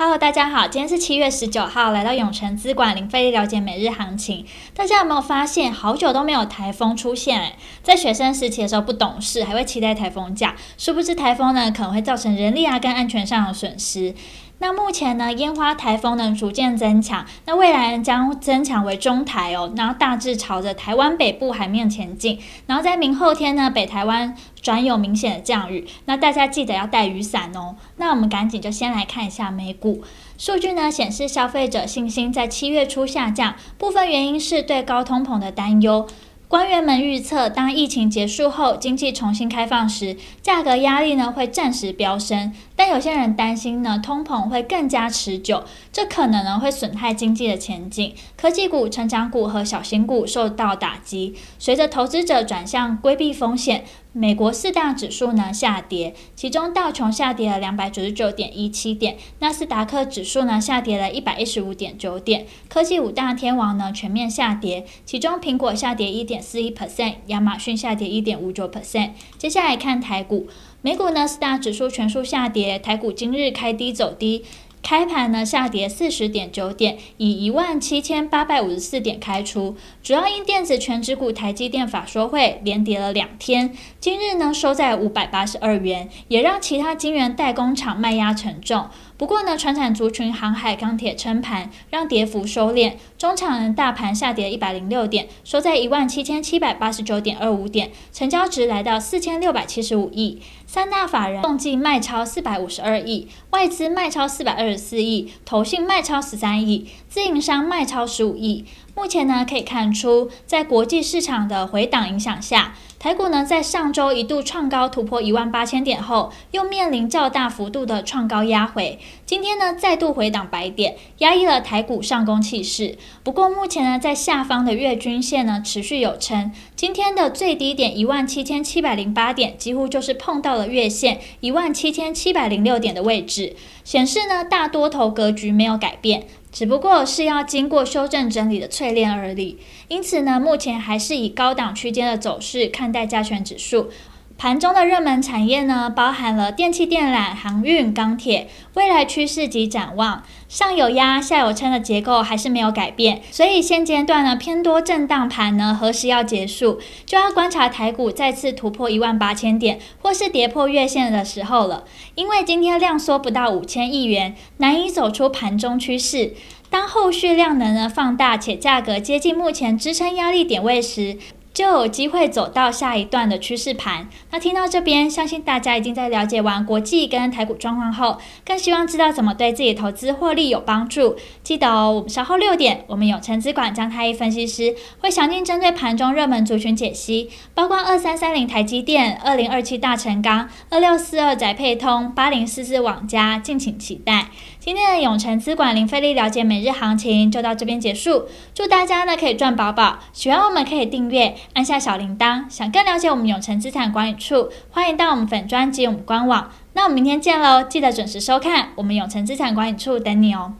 Hello，大家好，今天是七月十九号，来到永城资管林飞了解每日行情。大家有没有发现，好久都没有台风出现？诶，在学生时期的时候不懂事，还会期待台风假，殊不知台风呢可能会造成人力啊跟安全上的损失。那目前呢，烟花台风呢逐渐增强，那未来将增强为中台哦，然后大致朝着台湾北部海面前进，然后在明后天呢，北台湾转有明显的降雨，那大家记得要带雨伞哦。那我们赶紧就先来看一下美股数据呢，显示消费者信心在七月初下降，部分原因是对高通膨的担忧。官员们预测，当疫情结束后，经济重新开放时，价格压力呢会暂时飙升。但有些人担心呢，通膨会更加持久，这可能呢会损害经济的前景。科技股、成长股和小型股受到打击。随着投资者转向规避风险，美国四大指数呢下跌，其中道琼下跌了两百九十九点一七点，纳斯达克指数呢下跌了一百一十五点九点。科技五大天王呢全面下跌，其中苹果下跌一点四一 percent，亚马逊下跌一点五九 percent。接下来看台股，美股呢四大指数全数下跌，台股今日开低走低。开盘呢下跌四十点九点，以一万七千八百五十四点开出，主要因电子全指股台积电法说会连跌了两天，今日呢收在五百八十二元，也让其他晶圆代工厂卖压沉重。不过呢，船产族群、航海、钢铁撑盘，让跌幅收敛。中场人大盘下跌一百零六点，收在一万七千七百八十九点二五点，成交值来到四千六百七十五亿。三大法人共计卖超四百五十二亿，外资卖超四百二十四亿，投信卖超十三亿，自营商卖超十五亿。目前呢，可以看出，在国际市场的回档影响下。台股呢，在上周一度创高突破一万八千点后，又面临较大幅度的创高压回。今天呢，再度回档百点，压抑了台股上攻气势。不过目前呢，在下方的月均线呢，持续有撑。今天的最低点一万七千七百零八点，几乎就是碰到了月线一万七千七百零六点的位置，显示呢，大多头格局没有改变。只不过是要经过修正整理的淬炼而已，因此呢，目前还是以高档区间的走势看待加权指数。盘中的热门产业呢，包含了电气电缆、航运、钢铁，未来趋势及展望，上有压、下有撑的结构还是没有改变，所以现阶段呢，偏多震荡盘呢，何时要结束，就要观察台股再次突破一万八千点，或是跌破月线的时候了。因为今天量缩不到五千亿元，难以走出盘中趋势。当后续量能呢放大，且价格接近目前支撑压力点位时，就有机会走到下一段的趋势盘。那听到这边，相信大家已经在了解完国际跟台股状况后，更希望知道怎么对自己投资获利有帮助。记得哦，我们稍后六点，我们永诚资管张太一分析师会详尽针对盘中热门族群解析，包括二三三零台积电、二零二七大成钢、二六四二宅配通、八零四四网家，敬请期待。今天的永诚资管零费力了解每日行情就到这边结束，祝大家呢可以赚饱饱，喜欢我们可以订阅。按下小铃铛，想更了解我们永诚资产管理处，欢迎到我们粉专及我们官网。那我们明天见喽，记得准时收看，我们永诚资产管理处等你哦。